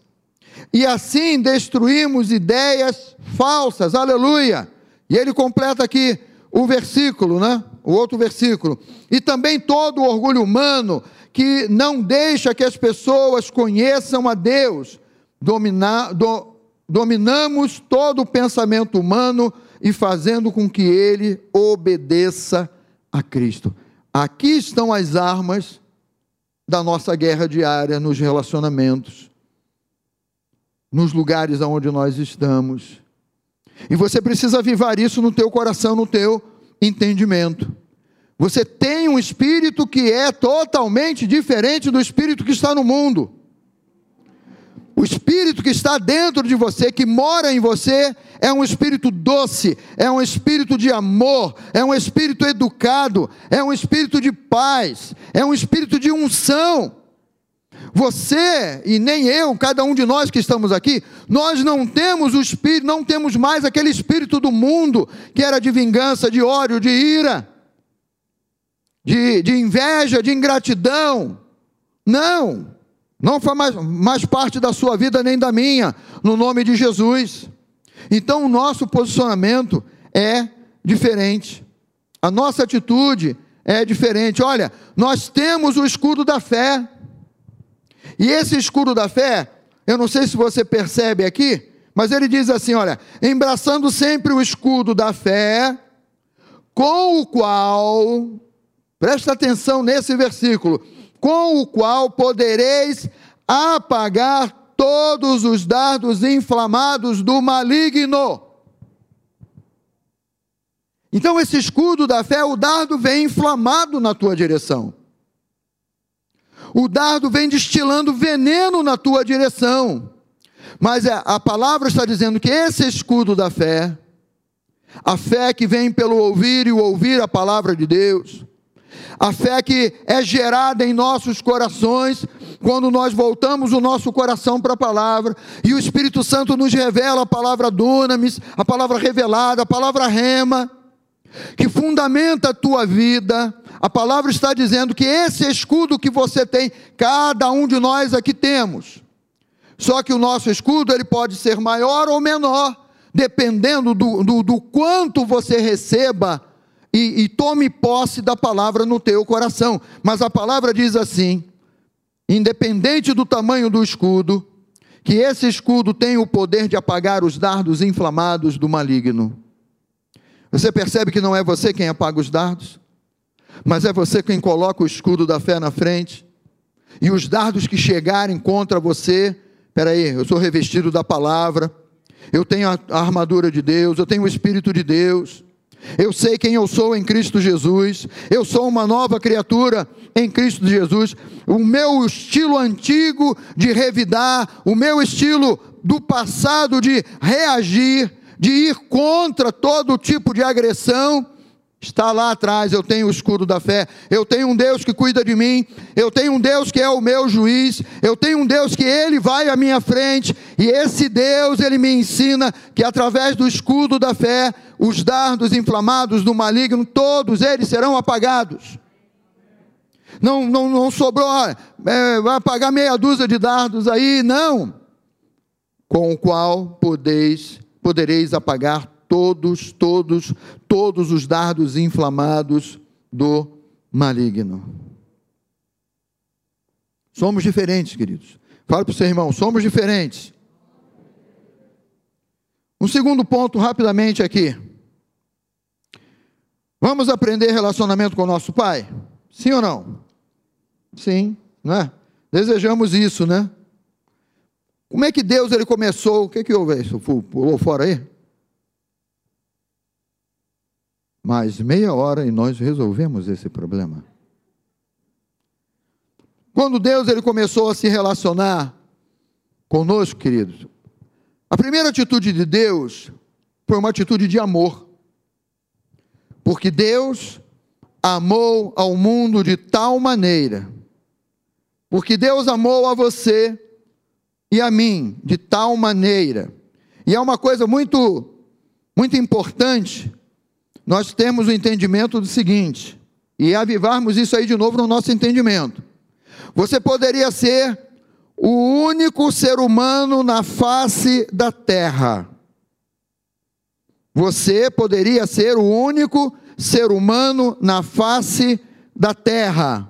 e assim destruímos ideias falsas, aleluia. E ele completa aqui o versículo, né? O outro versículo. E também todo o orgulho humano que não deixa que as pessoas conheçam a Deus. Domina, do, dominamos todo o pensamento humano e fazendo com que ele obedeça a Cristo. Aqui estão as armas da nossa guerra diária nos relacionamentos nos lugares aonde nós estamos. E você precisa avivar isso no teu coração, no teu entendimento. Você tem um espírito que é totalmente diferente do espírito que está no mundo. O espírito que está dentro de você, que mora em você, é um espírito doce, é um espírito de amor, é um espírito educado, é um espírito de paz, é um espírito de unção. Você e nem eu, cada um de nós que estamos aqui, nós não temos o espírito, não temos mais aquele espírito do mundo que era de vingança, de ódio, de ira, de, de inveja, de ingratidão. Não, não faz mais, mais parte da sua vida nem da minha, no nome de Jesus. Então o nosso posicionamento é diferente, a nossa atitude é diferente. Olha, nós temos o escudo da fé. E esse escudo da fé, eu não sei se você percebe aqui, mas ele diz assim: olha, embraçando sempre o escudo da fé, com o qual, presta atenção nesse versículo, com o qual podereis apagar todos os dardos inflamados do maligno. Então, esse escudo da fé, o dardo vem inflamado na tua direção. O dardo vem destilando veneno na tua direção. Mas é, a palavra está dizendo que esse escudo da fé, a fé que vem pelo ouvir e o ouvir a palavra de Deus, a fé que é gerada em nossos corações, quando nós voltamos o nosso coração para a palavra, e o Espírito Santo nos revela a palavra dunamis, a palavra revelada, a palavra rema, que fundamenta a tua vida, a palavra está dizendo que esse escudo que você tem, cada um de nós aqui temos. Só que o nosso escudo ele pode ser maior ou menor, dependendo do, do, do quanto você receba e, e tome posse da palavra no teu coração. Mas a palavra diz assim: independente do tamanho do escudo, que esse escudo tem o poder de apagar os dardos inflamados do maligno. Você percebe que não é você quem apaga os dardos? Mas é você quem coloca o escudo da fé na frente. E os dardos que chegarem contra você, peraí, eu sou revestido da palavra, eu tenho a armadura de Deus, eu tenho o Espírito de Deus, Eu sei quem eu sou em Cristo Jesus. Eu sou uma nova criatura em Cristo Jesus. O meu estilo antigo de revidar, o meu estilo do passado de reagir, de ir contra todo tipo de agressão, Está lá atrás, eu tenho o escudo da fé, eu tenho um Deus que cuida de mim, eu tenho um Deus que é o meu juiz, eu tenho um Deus que ele vai à minha frente, e esse Deus, ele me ensina que através do escudo da fé, os dardos inflamados do maligno, todos eles serão apagados. Não, não, não sobrou, é, vai apagar meia dúzia de dardos aí, não. Com o qual podeis, podereis apagar todos, todos, todos os dardos inflamados do maligno. Somos diferentes, queridos. Fala para o seu irmão, somos diferentes. Um segundo ponto, rapidamente aqui. Vamos aprender relacionamento com o nosso pai? Sim ou não? Sim, não é? Desejamos isso, né? Como é que Deus ele começou? O que que houve? Pulou fora aí? Mais meia hora e nós resolvemos esse problema. Quando Deus ele começou a se relacionar conosco, queridos, a primeira atitude de Deus foi uma atitude de amor. Porque Deus amou ao mundo de tal maneira, porque Deus amou a você e a mim de tal maneira. E é uma coisa muito muito importante nós temos o entendimento do seguinte, e avivarmos isso aí de novo no nosso entendimento. Você poderia ser o único ser humano na face da terra. Você poderia ser o único ser humano na face da terra.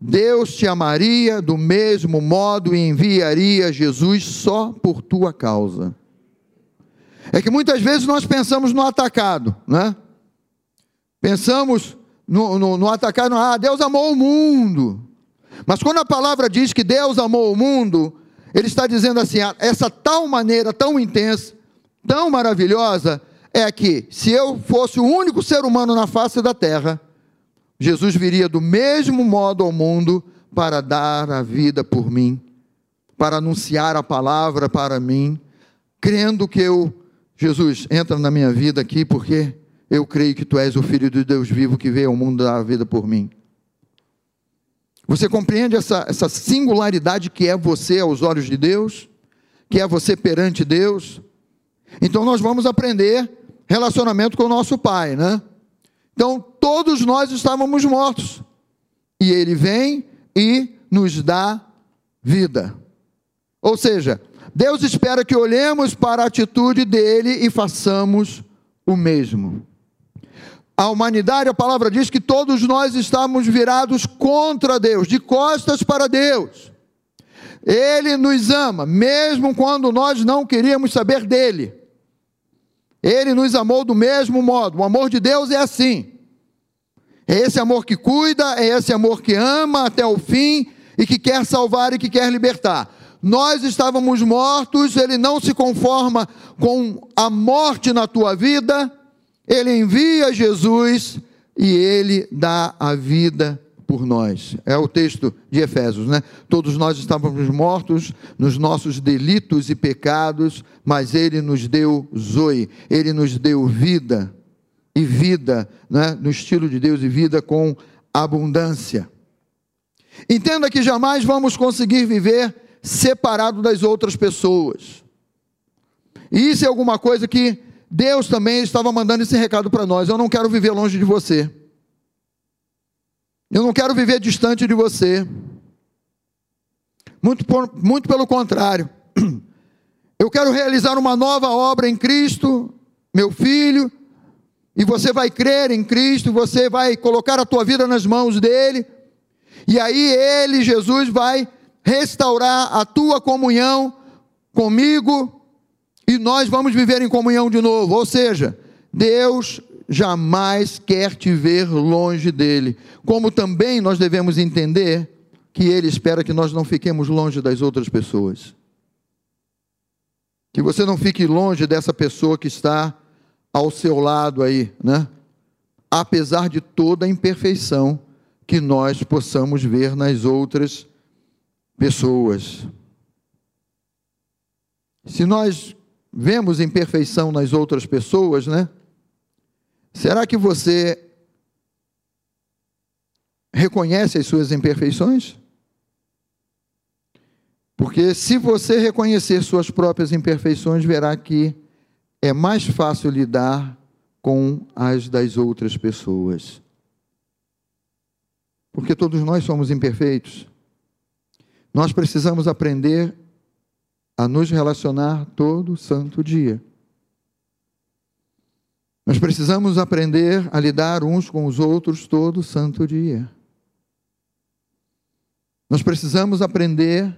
Deus te amaria do mesmo modo e enviaria Jesus só por tua causa. É que muitas vezes nós pensamos no atacado, né? Pensamos no, no, no atacar, no, ah, Deus amou o mundo. Mas quando a palavra diz que Deus amou o mundo, ele está dizendo assim: ah, essa tal maneira tão intensa, tão maravilhosa, é que se eu fosse o único ser humano na face da terra, Jesus viria do mesmo modo ao mundo para dar a vida por mim, para anunciar a palavra para mim, crendo que eu, Jesus, entra na minha vida aqui porque eu creio que tu és o Filho de Deus vivo que veio ao mundo dar a vida por mim. Você compreende essa, essa singularidade que é você aos olhos de Deus? Que é você perante Deus? Então nós vamos aprender relacionamento com o nosso Pai, né? Então todos nós estávamos mortos. E Ele vem e nos dá vida. Ou seja, Deus espera que olhemos para a atitude dele e façamos o mesmo a humanidade, a palavra diz que todos nós estamos virados contra Deus, de costas para Deus. Ele nos ama, mesmo quando nós não queríamos saber dele. Ele nos amou do mesmo modo. O amor de Deus é assim. É esse amor que cuida, é esse amor que ama até o fim e que quer salvar e que quer libertar. Nós estávamos mortos, ele não se conforma com a morte na tua vida, ele envia Jesus e ele dá a vida por nós. É o texto de Efésios, né? Todos nós estávamos mortos nos nossos delitos e pecados, mas ele nos deu zoe, ele nos deu vida e vida, né? No estilo de Deus e vida com abundância. Entenda que jamais vamos conseguir viver separado das outras pessoas. E isso é alguma coisa que Deus também estava mandando esse recado para nós: eu não quero viver longe de você. Eu não quero viver distante de você. Muito, por, muito pelo contrário. Eu quero realizar uma nova obra em Cristo, meu filho, e você vai crer em Cristo, você vai colocar a tua vida nas mãos dele, e aí ele, Jesus, vai restaurar a tua comunhão comigo e nós vamos viver em comunhão de novo. Ou seja, Deus jamais quer te ver longe dele. Como também nós devemos entender que ele espera que nós não fiquemos longe das outras pessoas. Que você não fique longe dessa pessoa que está ao seu lado aí, né? apesar de toda a imperfeição que nós possamos ver nas outras pessoas. Se nós vemos imperfeição nas outras pessoas, né? Será que você reconhece as suas imperfeições? Porque se você reconhecer suas próprias imperfeições, verá que é mais fácil lidar com as das outras pessoas. Porque todos nós somos imperfeitos. Nós precisamos aprender a nos relacionar todo santo dia. Nós precisamos aprender a lidar uns com os outros todo santo dia. Nós precisamos aprender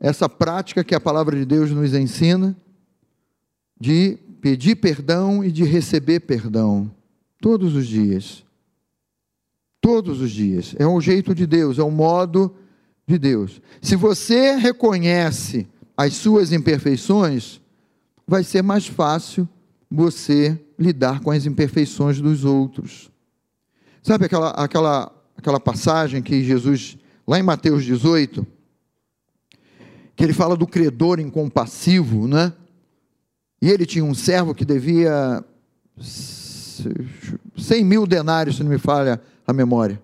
essa prática que a palavra de Deus nos ensina de pedir perdão e de receber perdão todos os dias. Todos os dias. É o jeito de Deus, é o modo de Deus. Se você reconhece as suas imperfeições, vai ser mais fácil você lidar com as imperfeições dos outros. Sabe aquela, aquela, aquela passagem que Jesus, lá em Mateus 18, que ele fala do credor incompassivo, né? E ele tinha um servo que devia 100 mil denários, se não me falha a memória.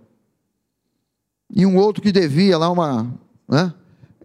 E um outro que devia lá uma. Né?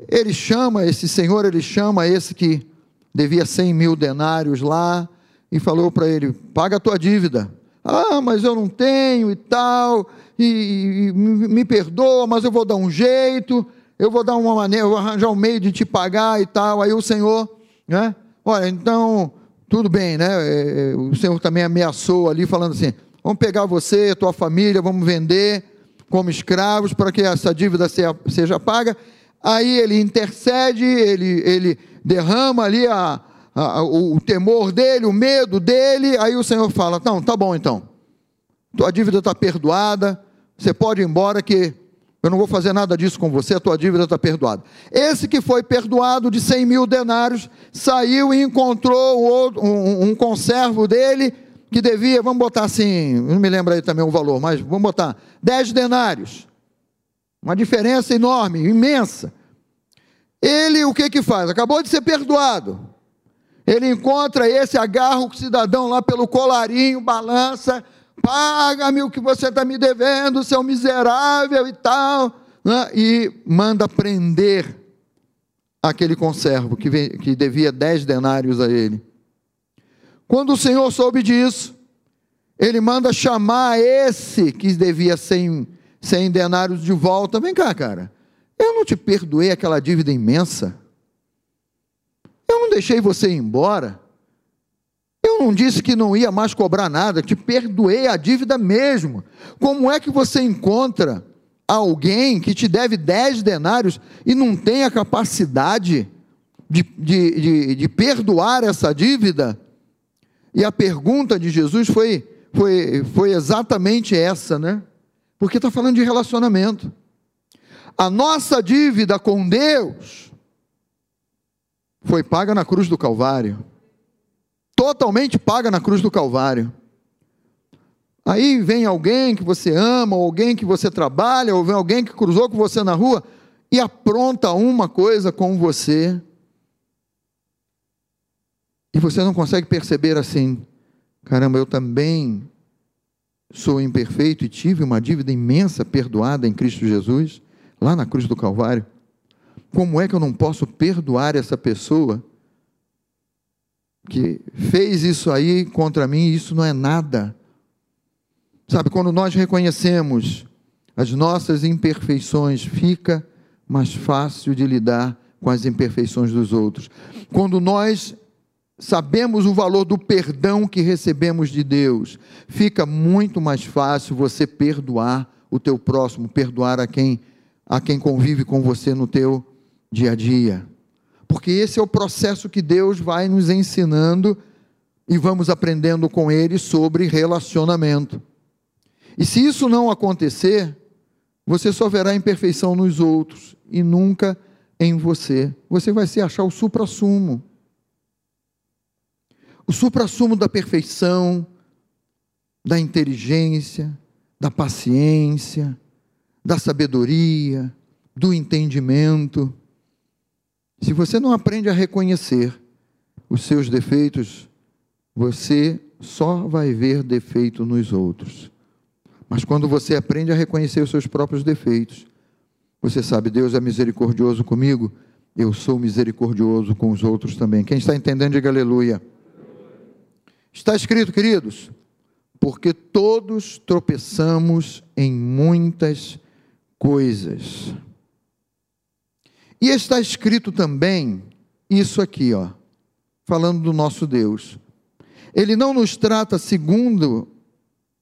Ele chama, esse senhor, ele chama esse que devia 100 mil denários lá e falou para ele: paga a tua dívida. Ah, mas eu não tenho e tal, e, e me perdoa, mas eu vou dar um jeito eu vou dar uma maneira, eu vou arranjar um meio de te pagar e tal. Aí o Senhor, né? Olha, então, tudo bem, né? É, é, o Senhor também ameaçou ali, falando assim: vamos pegar você, tua família, vamos vender como escravos para que essa dívida seja paga. Aí ele intercede, ele, ele derrama ali a, a, o temor dele, o medo dele. Aí o Senhor fala: não, tá bom então, tua dívida está perdoada, você pode ir embora que eu não vou fazer nada disso com você, a tua dívida está perdoada. Esse que foi perdoado de 100 mil denários, saiu e encontrou um, um conservo dele, que devia, vamos botar assim, não me lembro aí também o valor, mas vamos botar 10 denários. Uma diferença enorme, imensa. Ele o que que faz? Acabou de ser perdoado. Ele encontra esse, agarra o cidadão lá pelo colarinho, balança, paga-me o que você está me devendo, seu miserável e tal, né? e manda prender aquele conservo que, vem, que devia dez denários a ele. Quando o Senhor soube disso, ele manda chamar esse que devia cem, cem denários de volta. Vem cá, cara. Eu não te perdoei aquela dívida imensa. Eu não deixei você ir embora. Eu não disse que não ia mais cobrar nada, te perdoei a dívida mesmo. Como é que você encontra alguém que te deve 10 denários e não tem a capacidade de, de, de, de perdoar essa dívida? E a pergunta de Jesus foi, foi, foi exatamente essa, né? Porque está falando de relacionamento. A nossa dívida com Deus foi paga na cruz do Calvário totalmente paga na cruz do Calvário. Aí vem alguém que você ama, ou alguém que você trabalha, ou vem alguém que cruzou com você na rua e apronta uma coisa com você. E você não consegue perceber assim: caramba, eu também sou imperfeito e tive uma dívida imensa perdoada em Cristo Jesus, lá na cruz do Calvário. Como é que eu não posso perdoar essa pessoa que fez isso aí contra mim, isso não é nada. Sabe, quando nós reconhecemos as nossas imperfeições, fica mais fácil de lidar com as imperfeições dos outros. Quando nós sabemos o valor do perdão que recebemos de Deus, fica muito mais fácil você perdoar o teu próximo, perdoar a quem a quem convive com você no teu dia a dia porque esse é o processo que Deus vai nos ensinando e vamos aprendendo com Ele sobre relacionamento. E se isso não acontecer, você só verá imperfeição nos outros e nunca em você. Você vai se achar o supra-sumo. O supra-sumo da perfeição, da inteligência, da paciência, da sabedoria, do entendimento. Se você não aprende a reconhecer os seus defeitos, você só vai ver defeito nos outros. Mas quando você aprende a reconhecer os seus próprios defeitos, você sabe, Deus é misericordioso comigo, eu sou misericordioso com os outros também. Quem está entendendo, diga aleluia. Está escrito, queridos, porque todos tropeçamos em muitas coisas. E está escrito também isso aqui, ó, falando do nosso Deus. Ele não nos trata segundo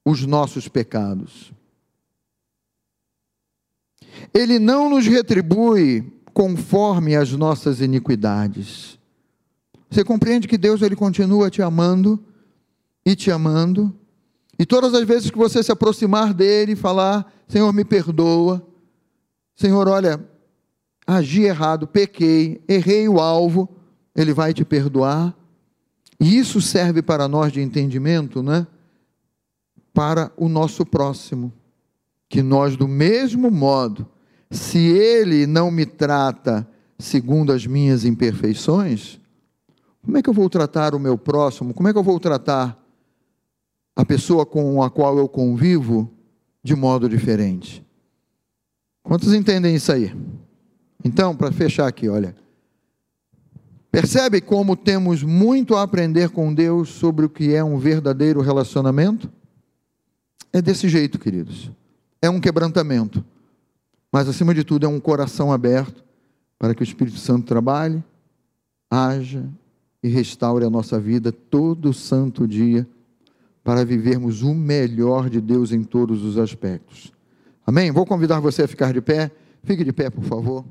os nossos pecados. Ele não nos retribui conforme as nossas iniquidades. Você compreende que Deus ele continua te amando e te amando, e todas as vezes que você se aproximar dele e falar: Senhor, me perdoa, Senhor, olha, agi errado, pequei, errei o alvo, ele vai te perdoar. E isso serve para nós de entendimento, né? Para o nosso próximo. Que nós, do mesmo modo, se ele não me trata segundo as minhas imperfeições, como é que eu vou tratar o meu próximo? Como é que eu vou tratar a pessoa com a qual eu convivo de modo diferente? Quantos entendem isso aí? Então, para fechar aqui, olha. Percebe como temos muito a aprender com Deus sobre o que é um verdadeiro relacionamento? É desse jeito, queridos. É um quebrantamento. Mas, acima de tudo, é um coração aberto para que o Espírito Santo trabalhe, haja e restaure a nossa vida todo santo dia para vivermos o melhor de Deus em todos os aspectos. Amém? Vou convidar você a ficar de pé. Fique de pé, por favor.